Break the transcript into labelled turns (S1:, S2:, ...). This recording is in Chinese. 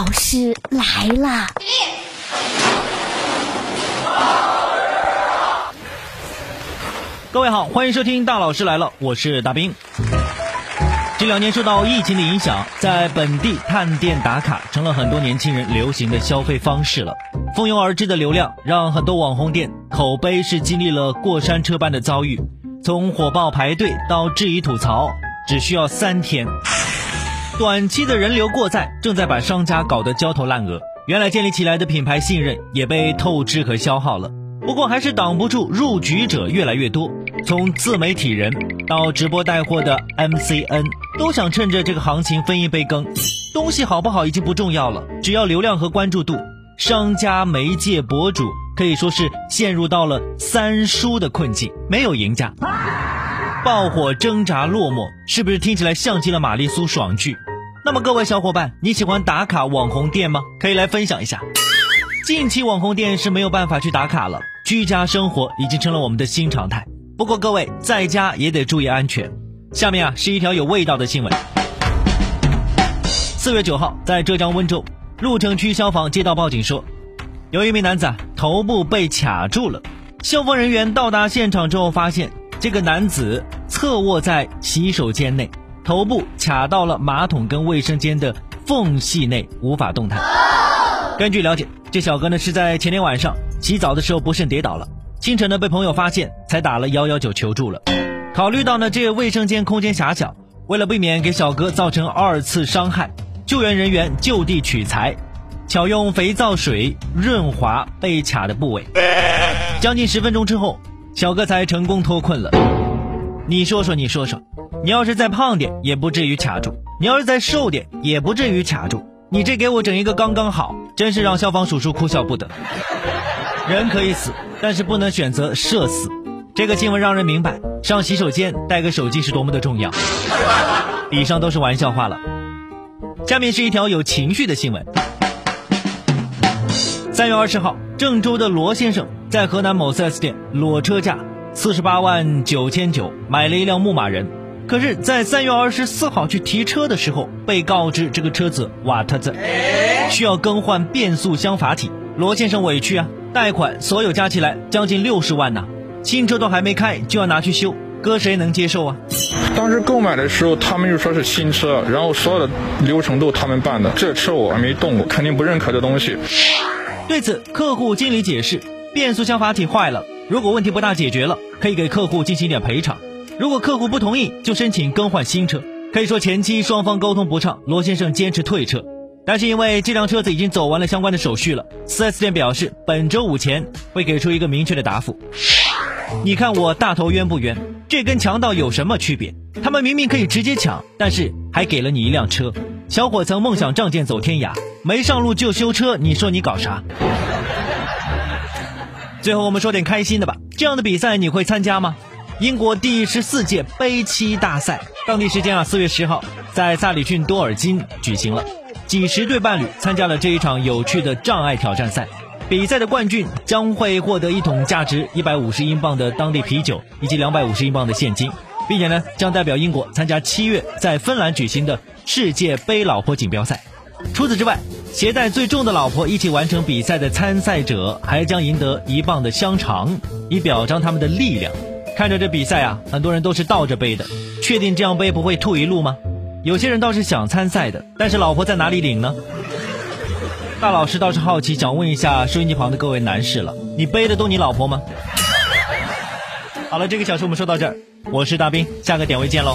S1: 老师来了。各位好，欢迎收听大老师来了，我是大兵。这两年受到疫情的影响，在本地探店打卡成了很多年轻人流行的消费方式了。蜂拥而至的流量让很多网红店口碑是经历了过山车般的遭遇，从火爆排队到质疑吐槽，只需要三天。短期的人流过载，正在把商家搞得焦头烂额。原来建立起来的品牌信任也被透支和消耗了。不过还是挡不住入局者越来越多，从自媒体人到直播带货的 MCN，都想趁着这个行情分一杯羹。东西好不好已经不重要了，只要流量和关注度。商家、媒介、博主可以说是陷入到了三输的困境，没有赢家。爆火、挣扎、落寞，是不是听起来像极了玛丽苏爽剧？那么各位小伙伴，你喜欢打卡网红店吗？可以来分享一下。近期网红店是没有办法去打卡了，居家生活已经成了我们的新常态。不过各位在家也得注意安全。下面啊是一条有味道的新闻。四月九号，在浙江温州鹿城区消防接到报警说，有一名男子头部被卡住了。消防人员到达现场之后，发现这个男子侧卧在洗手间内。头部卡到了马桶跟卫生间的缝隙内，无法动弹。根据了解，这小哥呢是在前天晚上洗澡的时候不慎跌倒了，清晨呢被朋友发现，才打了幺幺九求助了。考虑到呢这卫生间空间狭小，为了避免给小哥造成二次伤害，救援人员就地取材，巧用肥皂水润滑被卡的部位。将近十分钟之后，小哥才成功脱困了。你说说，你说说。你要是再胖点，也不至于卡住；你要是再瘦点，也不至于卡住。你这给我整一个刚刚好，真是让消防叔叔哭笑不得。人可以死，但是不能选择社死。这个新闻让人明白，上洗手间带个手机是多么的重要。以上都是玩笑话了。下面是一条有情绪的新闻。三月二十号，郑州的罗先生在河南某 4S 店裸车价四十八万九千九买了一辆牧马人。可是，在三月二十四号去提车的时候，被告知这个车子瓦特子需要更换变速箱阀体。罗先生委屈啊，贷款所有加起来将近六十万呢，新车都还没开就要拿去修，搁谁能接受啊？
S2: 当时购买的时候，他们就说是新车，然后所有的流程都他们办的，这车我还没动过，肯定不认可这东西。
S1: 对此，客户经理解释，变速箱阀体坏了，如果问题不大解决了，可以给客户进行一点赔偿。如果客户不同意，就申请更换新车。可以说前期双方沟通不畅，罗先生坚持退车。但是因为这辆车子已经走完了相关的手续了，4S 店表示本周五前会给出一个明确的答复。你看我大头冤不冤？这跟强盗有什么区别？他们明明可以直接抢，但是还给了你一辆车。小伙曾梦想仗剑走天涯，没上路就修车，你说你搞啥？最后我们说点开心的吧，这样的比赛你会参加吗？英国第十四届杯七大赛，当地时间啊四月十号，在萨里郡多尔金举行了，几十对伴侣参加了这一场有趣的障碍挑战赛。比赛的冠军将会获得一桶价值一百五十英镑的当地啤酒以及两百五十英镑的现金，并且呢将代表英国参加七月在芬兰举行的世界杯老婆锦标赛。除此之外，携带最重的老婆一起完成比赛的参赛者还将赢得一磅的香肠，以表彰他们的力量。看着这比赛啊，很多人都是倒着背的。确定这样背不会吐一路吗？有些人倒是想参赛的，但是老婆在哪里领呢？大老师倒是好奇，想问一下收音机旁的各位男士了：你背的动你老婆吗？好了，这个小时我们说到这儿，我是大兵，下个点位见喽。